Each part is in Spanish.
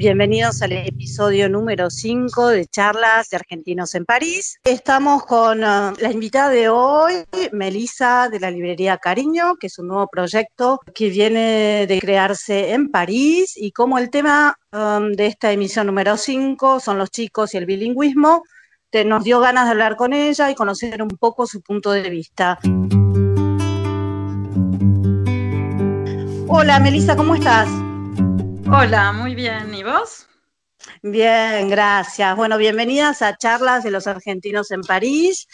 bienvenidos al episodio número 5 de Charlas de Argentinos en París. Estamos con eh, la invitada de hoy, Melisa de la librería Cariño, que es un nuevo proyecto que viene de crearse en París y como el tema um, de esta emisión número 5 son los chicos y el bilingüismo, te- nos dio ganas de hablar con ella y conocer un poco su punto de vista. Hola, Melisa, ¿cómo estás? Hola, muy bien. ¿Y vos? Bien, gracias. Bueno, bienvenidas a Charlas de los Argentinos en París.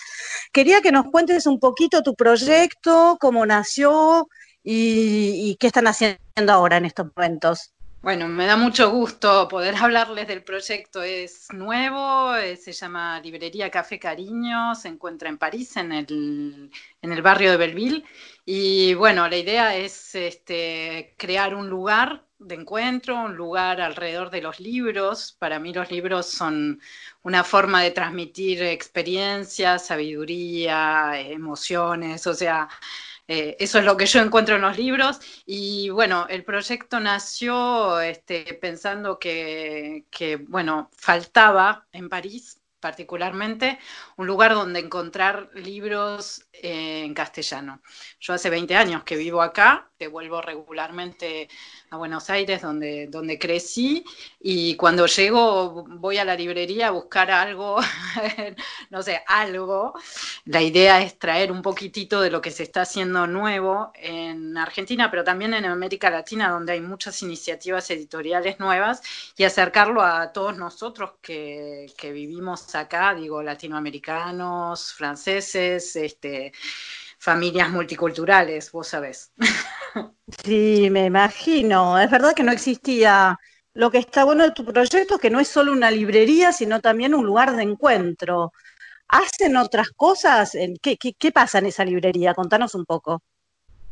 Quería que nos cuentes un poquito tu proyecto, cómo nació y, y qué están haciendo ahora en estos momentos. Bueno, me da mucho gusto poder hablarles del proyecto. Es nuevo, eh, se llama Librería Café Cariño, se encuentra en París, en el, en el barrio de Belleville. Y bueno, la idea es este, crear un lugar de encuentro, un lugar alrededor de los libros. Para mí los libros son una forma de transmitir experiencias, sabiduría, emociones, o sea, eh, eso es lo que yo encuentro en los libros. Y bueno, el proyecto nació este, pensando que, que, bueno, faltaba en París particularmente un lugar donde encontrar libros eh, en castellano. Yo hace 20 años que vivo acá, te vuelvo regularmente a Buenos Aires, donde, donde crecí, y cuando llego voy a la librería a buscar algo, no sé, algo. La idea es traer un poquitito de lo que se está haciendo nuevo en Argentina, pero también en América Latina, donde hay muchas iniciativas editoriales nuevas, y acercarlo a todos nosotros que, que vivimos acá, digo, latinoamericanos, franceses, este, familias multiculturales, vos sabés. Sí, me imagino. Es verdad que no existía. Lo que está bueno de tu proyecto es que no es solo una librería, sino también un lugar de encuentro. ¿Hacen otras cosas? ¿Qué, qué, qué pasa en esa librería? Contanos un poco.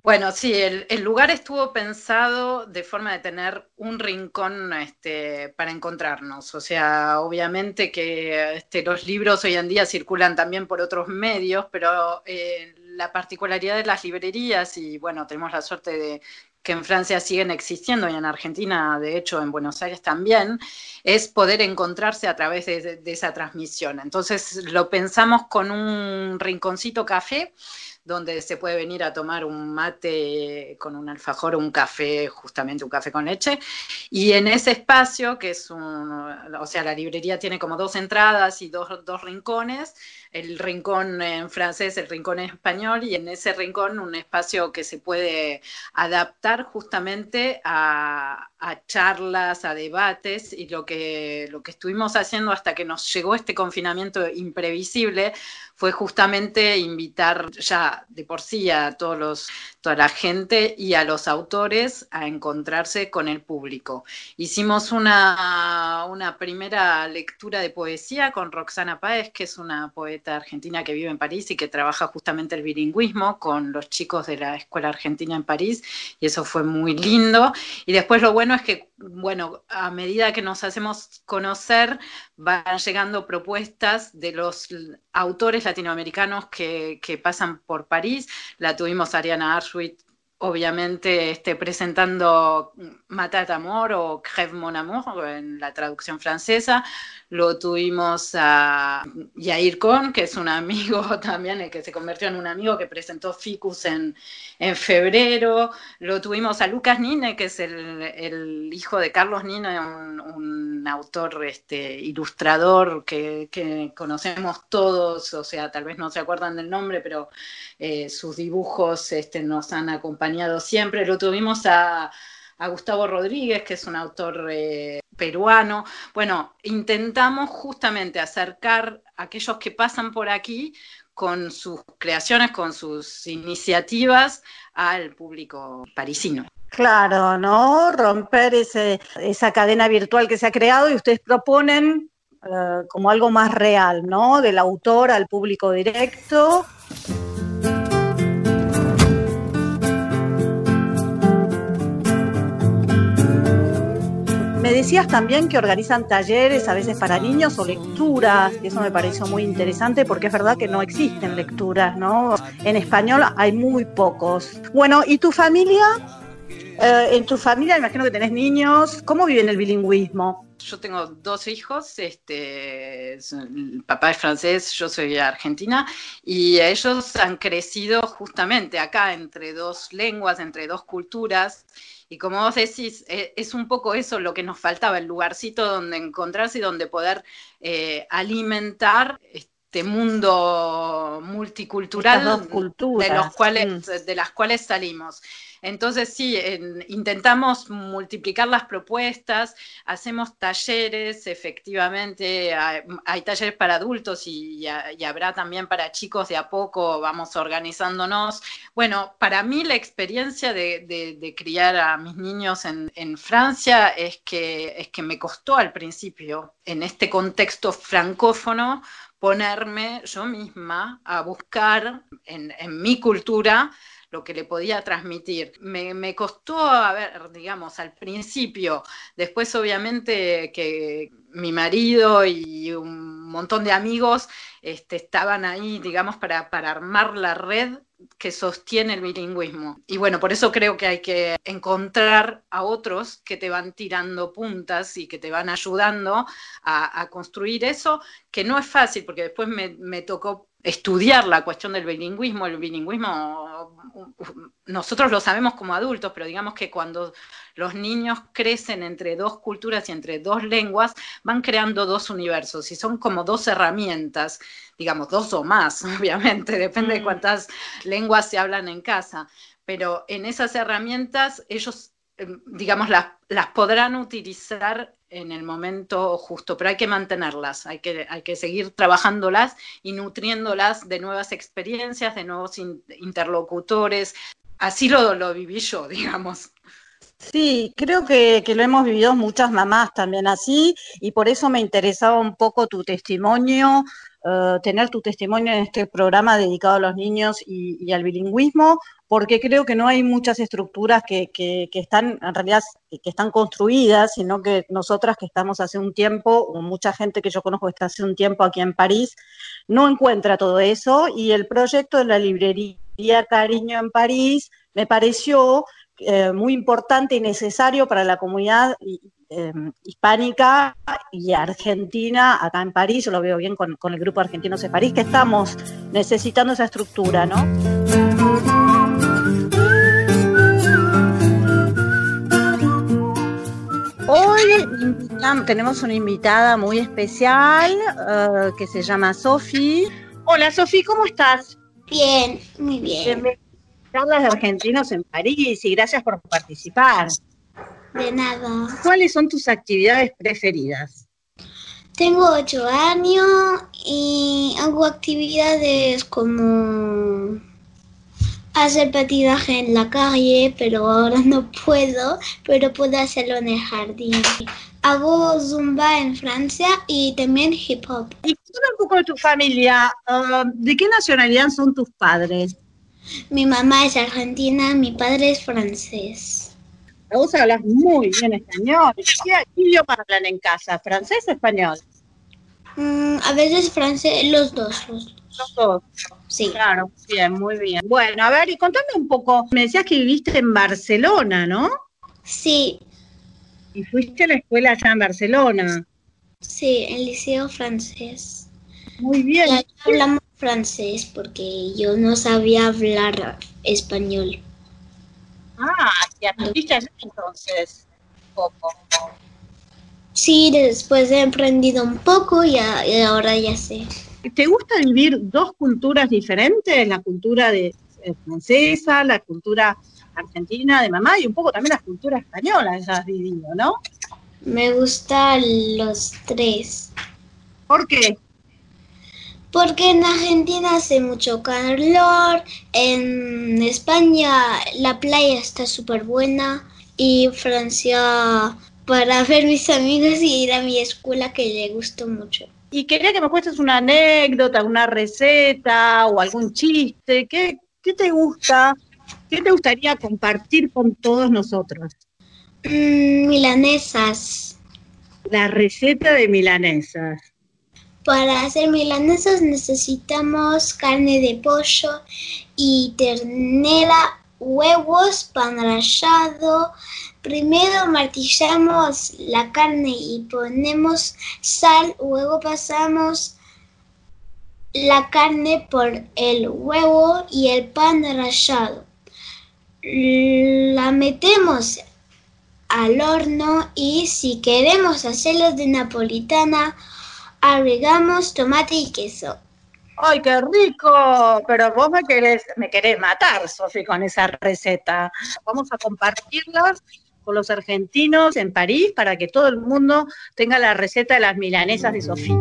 Bueno, sí, el, lugar estuvo pensado de forma de tener un rincón este, para encontrarnos. O sea, obviamente que este, los libros hoy en día circulan también por otros medios, pero eh, la particularidad de las librerías, y bueno, tenemos la suerte de que en Francia siguen existiendo y en Argentina, de hecho, en Buenos Aires también, es poder encontrarse a través de esa transmisión. Entonces lo pensamos con un rinconcito café donde se puede venir a tomar un mate con un alfajor un café, justamente un café con leche. Y en ese espacio, que es un, o sea, la librería tiene como dos entradas y dos, dos rincones, el rincón en francés, el rincón en español, y en ese rincón un espacio que se puede adaptar justamente a, a charlas, a debates, y lo que, lo que estuvimos haciendo hasta que nos llegó este confinamiento imprevisible fue justamente invitar ya de por sí a todos los, toda la gente y a los autores a encontrarse con el público. Hicimos una, una primera lectura de poesía con Roxana Páez, que es una poeta argentina que vive en París y que trabaja justamente el bilingüismo con los chicos de la Escuela Argentina en París, y eso fue muy lindo. Y después lo bueno es que, bueno, a medida que nos hacemos conocer, van llegando propuestas de los autores latinoamericanos que, que pasan por París. La tuvimos Ariana Arshwit obviamente este, presentando Matat Amor o Crève Mon Amour en la traducción francesa. Lo tuvimos a Yair Kohn, que es un amigo también, el que se convirtió en un amigo que presentó Ficus en, en febrero. Lo tuvimos a Lucas Nine, que es el, hijo de Carlos Nine, un, autor este, ilustrador que, conocemos todos, o sea, tal vez no se acuerdan del nombre, pero eh, sus dibujos este, nos han acompañado siempre. Lo tuvimos a a Gustavo Rodríguez, que es un autor eh, peruano. Bueno, intentamos justamente acercar a aquellos que pasan por aquí con sus creaciones, con sus iniciativas al público parisino. Claro, ¿no? Romper ese, esa cadena virtual que se ha creado y ustedes proponen eh, como algo más real, ¿no? Del autor al público directo. Me decías también que organizan talleres a veces para niños o lecturas, y eso me pareció muy interesante porque es verdad que no existen lecturas, ¿no? En español hay muy pocos. Bueno, ¿y tu familia? Eh, en tu familia, imagino que tenés niños, ¿cómo viven el bilingüismo? Yo tengo dos hijos, este, el papá es francés, yo soy argentina, y ellos han crecido justamente acá entre dos lenguas, entre dos culturas, y como vos decís, e, es un poco eso lo que nos faltaba, el lugarcito donde encontrarse y donde poder eh, alimentar mundo multicultural de, los cuales, mm. de las cuales salimos. Entonces, sí, intentamos multiplicar las propuestas, hacemos talleres, efectivamente, hay, talleres para adultos y, habrá también para chicos de a poco, vamos organizándonos. Bueno, para mí la experiencia de, criar a mis niños en, Francia es que, es que me costó al principio, en este contexto francófono, ponerme yo misma a buscar en, en mi cultura lo que le podía transmitir. Me, costó, a ver, digamos, al principio, después obviamente que mi marido y un montón de amigos este, estaban ahí, digamos, para, para armar la red que sostiene el bilingüismo. Y bueno, por eso creo que hay que encontrar a otros que te van tirando puntas y que te van ayudando a, construir eso, que no es fácil, porque después me, me tocó estudiar la cuestión del bilingüismo. El bilingüismo, nosotros lo sabemos como adultos, pero digamos que cuando los niños crecen entre dos culturas y entre dos lenguas, van creando dos universos y son como dos herramientas, digamos, dos o más, obviamente, depende de mm. cuántas lenguas se hablan en casa. Pero en esas herramientas ellos digamos, las, las podrán utilizar en el momento justo, pero hay que mantenerlas, hay que, hay que seguir trabajándolas y nutriéndolas de nuevas experiencias, de nuevos interlocutores. Así lo, lo viví yo, digamos. Sí, creo que, que, lo hemos vivido muchas mamás también así y por eso me interesaba un poco tu testimonio, eh, tener tu testimonio en este programa dedicado a los niños y, al bilingüismo, porque creo que no hay muchas estructuras que, que, están, en realidad, que están construidas, sino que nosotras que estamos hace un tiempo, o mucha gente que yo conozco que está hace un tiempo aquí en París, no encuentra todo eso y el proyecto de la librería Cariño en París me pareció eh, muy importante y necesario para la comunidad Em, hispánica y argentina acá en París, yo lo veo bien con, el grupo Argentinos de París, que estamos necesitando esa estructura, ¿no? Hoy tenemos una invitada muy especial eh, que se llama Sofi. Hola Sofi, ¿cómo estás? Bien, muy bien. Charlas de Argentinos en París y gracias por participar. De nada. ¿Cuáles son tus actividades preferidas? Tengo ocho años y hago actividades como hacer patinaje en la calle, pero ahora no puedo, pero puedo hacerlo en el jardín. Hago zumba en Francia y también hip hop. Y cuéntame un poco de tu familia. Um, ¿De qué nacionalidad son tus padres? Mi mamá es argentina, mi padre es francés. Vos hablas muy bien español. ¿Qué idioma hablan en casa? ¿Francés o español? Mm, a veces francés, los dos. Los, dos. Sí. Claro, bien, muy bien. Bueno, a ver, y contame un poco. Me decías que viviste en Barcelona, ¿no? Sí, Y fuiste a la escuela allá en Barcelona. sí, el liceo francés. Muy Y bien. ahí hablamos francés porque yo no sabía hablar español. Ah, y aprendiste entonces. un Poco. Sí, después he aprendido un poco y, a- y ahora ya sé. ¿Te gusta vivir dos culturas diferentes? La cultura de, eh, francesa, la cultura argentina de mamá y un poco también la cultura española ya has vivido, ¿no? Me gustan los tres. ¿Por qué? Porque en Argentina hace mucho calor, en España la playa está súper buena y Francia para ver mis amigos y ir a mi escuela que le gustó mucho. Y quería que me cuentes una anécdota, una receta o algún chiste. ¿Qué, qué te gusta? ¿Qué te gustaría compartir con todos nosotros? Mm, milanesas. La receta de milanesas. Para hacer milanesas necesitamos carne de pollo y ternera, huevos, pan rallado. Primero martillamos la carne y ponemos sal, luego pasamos la carne por el huevo y el pan rallado. La metemos al horno y si queremos hacerlo de napolitana, agregamos tomate y queso. ¡Ay, qué rico! Pero vos me querés, me querés matar, Sofi, con esa receta. Vamos a compartirlas con los argentinos en París para que todo el mundo tenga la receta de las milanesas de Sofía.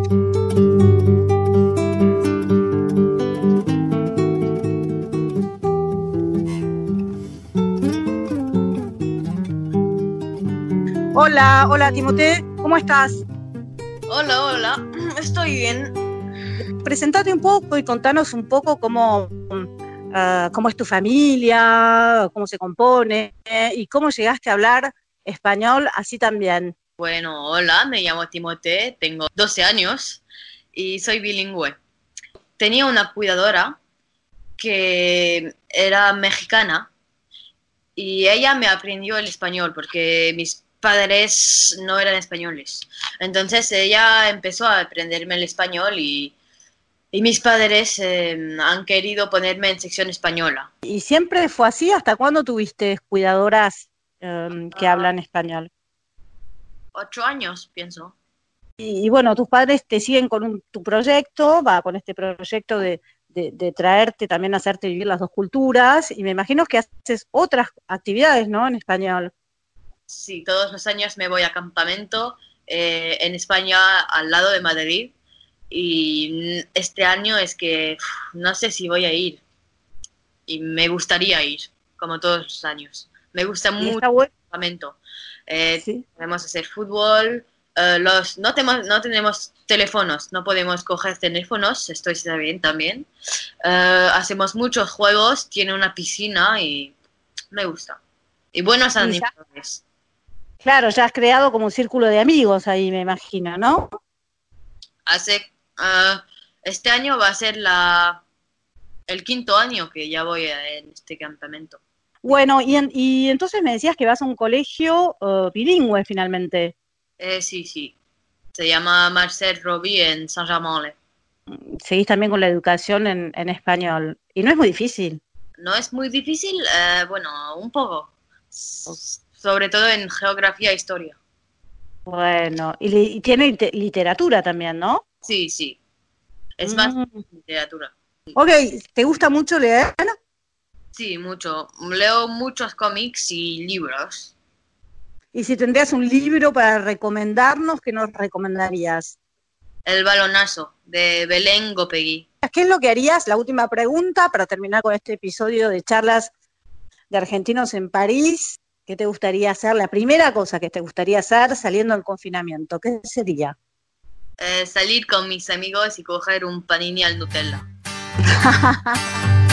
Hola, hola Timote, ¿cómo estás? Hola, hola, estoy bien. Presentate un poco y contanos un poco cómo, ah, cómo es tu familia, cómo se compone y cómo llegaste a hablar español así también. Bueno, hola, me llamo Timote, tengo 12 años y soy bilingüe. Tenía una cuidadora que era mexicana y ella me aprendió el español porque mis padres no eran españoles. Entonces ella empezó a aprenderme el español y, y mis padres eh, han querido ponerme en sección española. ¿Y siempre fue así? ¿Hasta cuándo tuviste cuidadoras em, que Ah. hablan español? Ocho años, pienso. Y, y bueno, tus padres te siguen con un- tu proyecto, va con este proyecto de, de- de traerte también a hacerte vivir las dos culturas, y me imagino que haces otras actividades, ¿no? En español. Sí, todos los años me voy a campamento eh, en España, al lado de Madrid. Y este año es que uf, no sé si voy a ir. Y me gustaría ir, como todos los años. Me gusta mucho el campamento. Eh, sí. podemos hacer fútbol. eh, los, no, tenemos, no tenemos teléfonos, no podemos coger teléfonos, esto está bien también. Eh, hacemos muchos juegos, tiene una piscina y me gusta. Y buenos animadores. Claro, ya has creado como un círculo de amigos ahí, me imagino, ¿no? Hace, ah, este año va a ser la, el quinto año que ya voy a- en este campamento. Bueno, y, en- y entonces me decías que vas a un colegio eh, bilingüe finalmente. Eh, sí, sí. Se llama Marcel Roby en Saint-Germain. Seguís también con la educación en, en español. Y no es muy difícil. No es muy difícil, eh, bueno, un poco. Sobre todo en geografía e historia. Bueno, y, tiene lite- literatura también, ¿no? Sí, sí. Es más Mm. literatura. Ok, ¿te gusta mucho leer? Sí, mucho. Leo muchos cómics y libros. Y si tendrías un libro para recomendarnos, ¿qué nos recomendarías? El balonazo de Belén Gopegui. ¿Qué es lo que harías? La última pregunta para terminar con este episodio de charlas de argentinos en París. ¿Qué te gustaría hacer? La primera cosa que te gustaría hacer saliendo del confinamiento, ¿qué sería? Eh, salir con mis amigos y coger un panini al Nutella.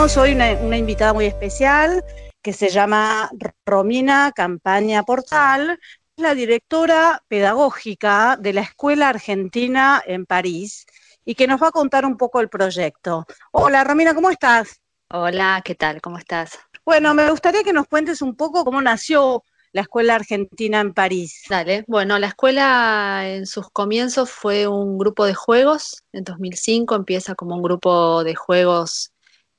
Tenemos hoy una, una invitada muy especial que se llama Romina Campaña Portal, la directora pedagógica de la Escuela Argentina en París y que nos va a contar un poco el proyecto. Hola Romina, ¿cómo estás? Hola, ¿qué tal? ¿Cómo estás? Bueno, me gustaría que nos cuentes un poco cómo nació la Escuela Argentina en París. Dale. Bueno, la escuela en sus comienzos fue un grupo de juegos. En 2005 empieza como un grupo de juegos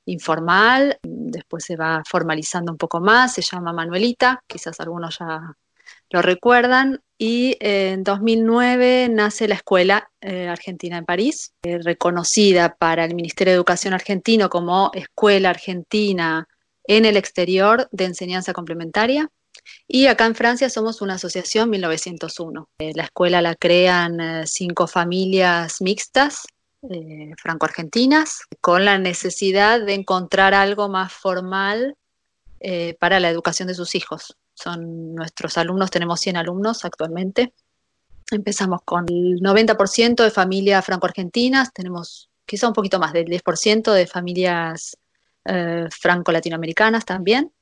informal, después se va formalizando un poco más, se llama Manuelita, quizás algunos ya lo recuerdan, y en 2009 nace la Escuela eh, Argentina en París, eh, reconocida para el Ministerio de Educación argentino como Escuela Argentina en el exterior de enseñanza complementaria. Y acá en Francia somos una asociación 1901. Eh, la escuela la crean eh, cinco familias mixtas eh, franco-argentinas con la necesidad de encontrar algo más formal eh, para la educación de sus hijos. Son nuestros alumnos, tenemos 100 alumnos actualmente. Empezamos con el 90% de familias franco-argentinas, tenemos quizá un poquito más del 10% de familias eh, franco-latinoamericanas también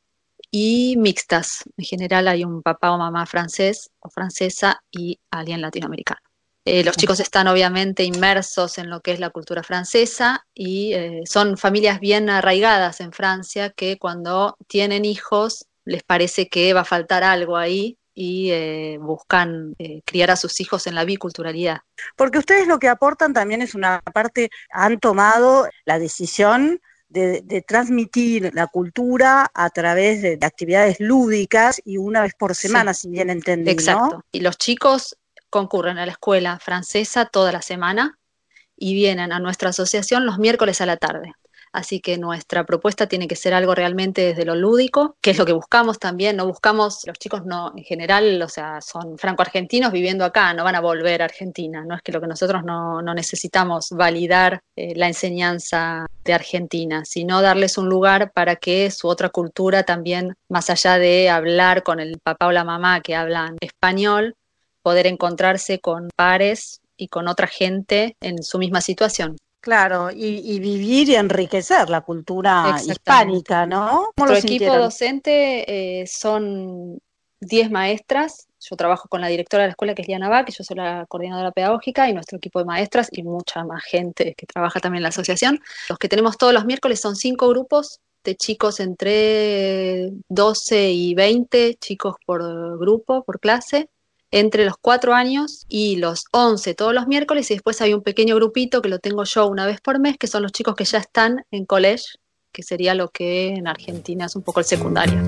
y mixtas. En general hay un papá o mamá francés o francesa y alguien latinoamericano. Eh, los chicos están obviamente inmersos en lo que es la cultura francesa y eh, son familias bien arraigadas en Francia que cuando tienen hijos les parece que va a faltar algo ahí y eh, buscan eh, criar a sus hijos en la biculturalidad. Porque ustedes lo que aportan también es una parte, han tomado la decisión de, de, transmitir la cultura a través de, de, actividades lúdicas y una vez por semana, sí. si bien entendí. Exacto. ¿no? Y los chicos concurren a la escuela francesa toda la semana y vienen a nuestra asociación los miércoles a la tarde. Así que nuestra propuesta tiene que ser algo realmente desde lo lúdico, que es lo que buscamos también. No buscamos, los chicos no, en general, o sea, son franco-argentinos viviendo acá, no van a volver a Argentina. No es que lo que nosotros no, no necesitamos validar eh, la enseñanza de Argentina, sino darles un lugar para que su otra cultura también, más allá de hablar con el papá o la mamá que hablan español, poder encontrarse con pares y con otra gente en su misma situación. Claro, y, y, vivir y enriquecer la cultura hispánica, ¿no? Nuestro equipo docente eh, son 10 maestras Yo trabajo con la directora de la escuela, que es Liana Bach, que yo soy la coordinadora pedagógica, y nuestro equipo de maestras y mucha más gente que trabaja también en la asociación. Los que tenemos todos los miércoles son cinco grupos de chicos entre 12 y 20 chicos por grupo, por clase, entre los 4 años y los 11 todos los miércoles y después hay un pequeño grupito que lo tengo yo una vez por mes, que son los chicos que ya están en college, que sería lo que en Argentina es un poco el secundario.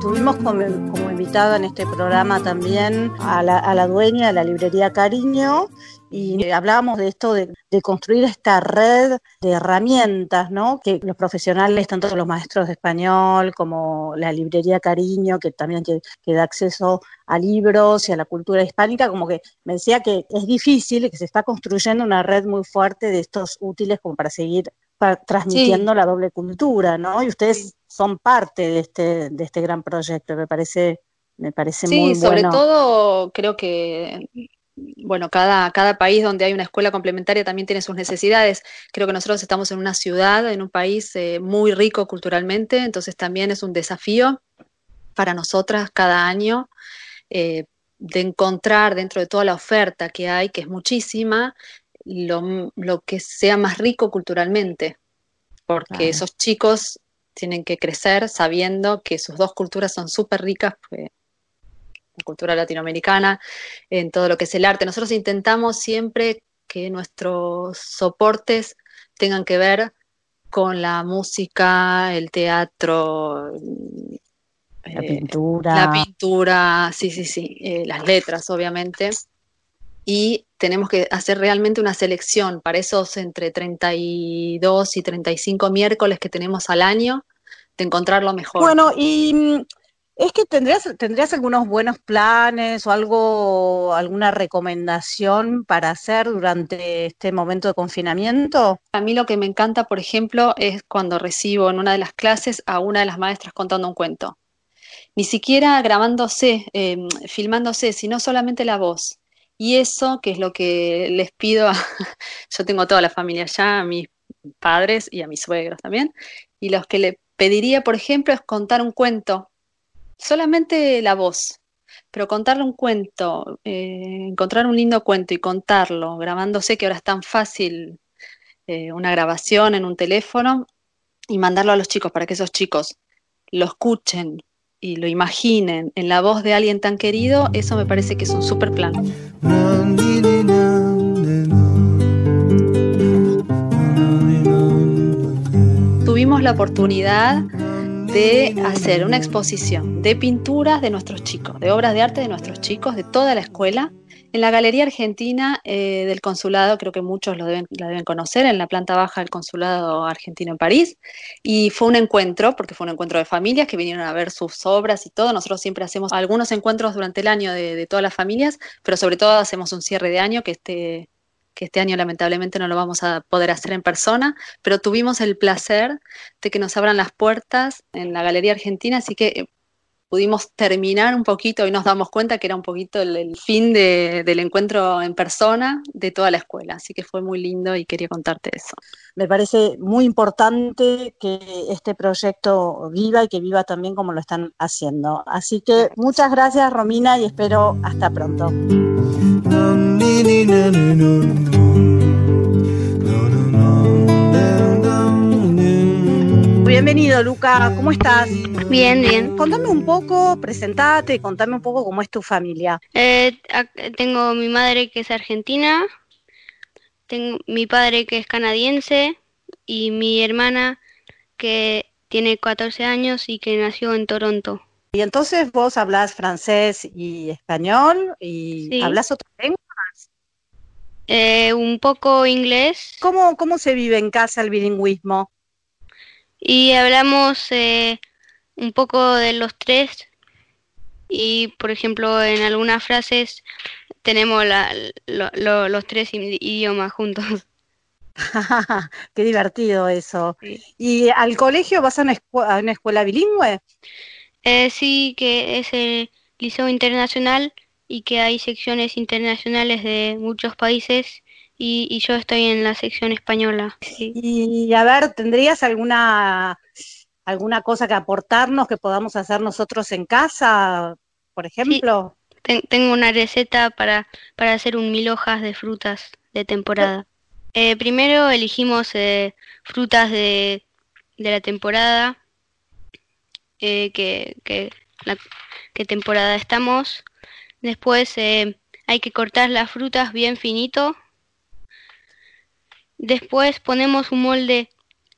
Tuvimos como, como invitada en este programa también a la, a la dueña de la librería Cariño, y hablábamos de esto de, de, construir esta red de herramientas, ¿no? Que los profesionales, tanto los maestros de español como la librería Cariño, que también que, que, da acceso a libros y a la cultura hispánica, como que me decía que es difícil y que se está construyendo una red muy fuerte de estos útiles como para seguir para, transmitiendo sí. la doble cultura, ¿no? Y ustedes sí. son parte de este, de este gran proyecto, me parece, me parece sí, muy sobre bueno. todo creo que bueno, cada, cada país donde hay una escuela complementaria también tiene sus necesidades. Creo que nosotros estamos en una ciudad, en un país eh, muy rico culturalmente, entonces también es un desafío para nosotras cada año eh, de encontrar dentro de toda la oferta que hay, que es muchísima, lo, lo que sea más rico culturalmente, porque claro. esos chicos tienen que crecer sabiendo que sus dos culturas son súper ricas, pues, cultura latinoamericana, en todo lo que es el arte. Nosotros intentamos siempre que nuestros soportes tengan que ver con la música, el teatro, la eh, pintura. La pintura, sí, sí, sí, eh, las letras, obviamente. Y tenemos que hacer realmente una selección para esos entre 32 y 35 miércoles que tenemos al año, de encontrar lo mejor. Bueno, y es que tendrías, tendrías algunos buenos planes o algo, alguna recomendación para hacer durante este momento de confinamiento. A mí lo que me encanta, por ejemplo, es cuando recibo en una de las clases a una de las maestras contando un cuento. Ni siquiera grabándose, eh, filmándose, sino solamente la voz. Y eso, que es lo que les pido a, yo tengo toda la familia allá, a mis padres y a mis suegros también, y los que le pediría, por ejemplo, es contar un cuento solamente la voz, pero contarle un cuento, eh, encontrar un lindo cuento y contarlo, grabándose, que ahora es tan fácil eh, una grabación en un teléfono, y mandarlo a los chicos para que esos chicos lo escuchen y lo imaginen en la voz de alguien tan querido, eso me parece que es un super plan. Tuvimos la oportunidad de hacer una exposición de pinturas de nuestros chicos, de obras de arte de nuestros chicos, de toda la escuela, en la Galería Argentina eh, del Consulado, creo que muchos lo deben, la deben conocer, en la planta baja del Consulado Argentino en París, y fue un encuentro, porque fue un encuentro de familias que vinieron a ver sus obras y todo. Nosotros siempre hacemos algunos encuentros durante el año de, todas las familias, pero sobre todo hacemos un cierre de año que este que este año lamentablemente no lo vamos a poder hacer en persona, pero tuvimos el placer de que nos abran las puertas en la Galería Argentina, así que eh, pudimos terminar un poquito y nos damos cuenta que era un poquito el, el fin de, del encuentro en persona de toda la escuela, así que fue muy lindo y quería contarte eso. Me parece muy importante que este proyecto viva y que viva también como lo están haciendo. Así que muchas gracias Romina y espero hasta pronto. Bienvenido, Luca. ¿Cómo estás? Bien, bien. Contame un poco, presentate, contame un poco cómo es tu familia. Eh, tengo mi madre que es argentina, tengo mi padre que es canadiense y mi hermana que tiene 14 años y que nació en Toronto. Y entonces vos hablas francés y español y sí. hablas otras lenguas. Eh, un poco inglés. ¿Cómo, ¿Cómo se vive en casa el bilingüismo? Y hablamos eh, un poco de los tres y, por ejemplo, en algunas frases tenemos la, lo, lo, los tres idiomas juntos. Qué divertido eso. Sí. ¿Y al colegio vas a una, escu a una escuela bilingüe? Eh, sí, que es el Liceo Internacional y que hay secciones internacionales de muchos países y, yo estoy en la sección española. Y a ver, ¿tendrías alguna, alguna cosa que aportarnos que podamos hacer nosotros en casa, por ejemplo? tengo una receta para, para hacer un mil hojas de frutas de temporada. Eh, primero elegimos eh, frutas de, de, la temporada, eh, que, que, que, temporada estamos. Después hay que cortar las frutas bien finito Después ponemos un molde,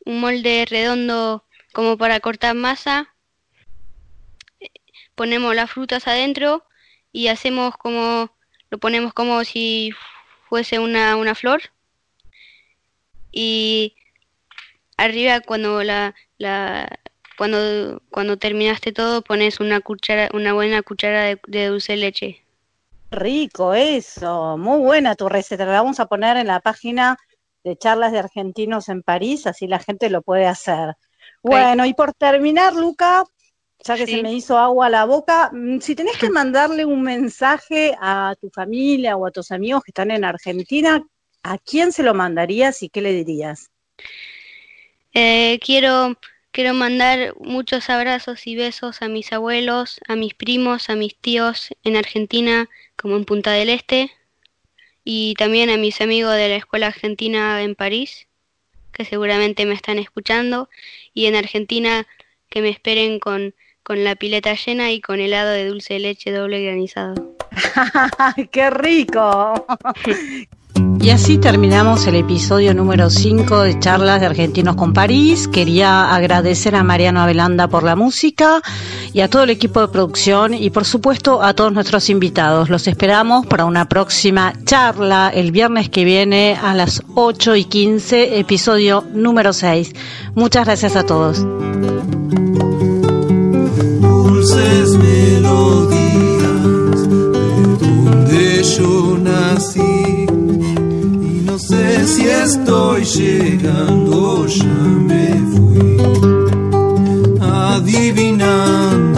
un molde redondo como para cortar masa. Ponemos las frutas adentro y hacemos como, lo ponemos como si fuese una, una flor. Y arriba cuando la, la cuando, cuando terminaste todo pones una cuchara, una buena cuchara de, de dulce de leche. Rico eso, muy buena tu receta. La vamos a poner en la página de charlas de argentinos en París, así la gente lo puede hacer. Bueno, y por terminar, Luca, ya que se me hizo agua a la boca, mm, si tenés que mandarle un mensaje a tu familia o a tus amigos que están en Argentina, ¿a quién se lo mandarías y qué le dirías? Eh, quiero, quiero mandar muchos abrazos y besos a mis abuelos, a mis primos, a mis tíos en Argentina, como en Punta del Este, y también a mis amigos de la Escuela Argentina en París, que seguramente me están escuchando, y en Argentina que me esperen con, con la pileta llena y con helado de dulce de leche doble granizado. ¡Qué rico! Y así terminamos el episodio número 5 de Charlas de Argentinos con París. Quería agradecer a Mariano Avelanda por la música y a todo el equipo de producción y por supuesto a todos nuestros invitados. Los esperamos para una próxima charla el viernes que viene a las 8 y 15, episodio número 6. Muchas gracias a todos. Dulces melodías donde yo nací si estoy llegando, ya me fui. Adivinándome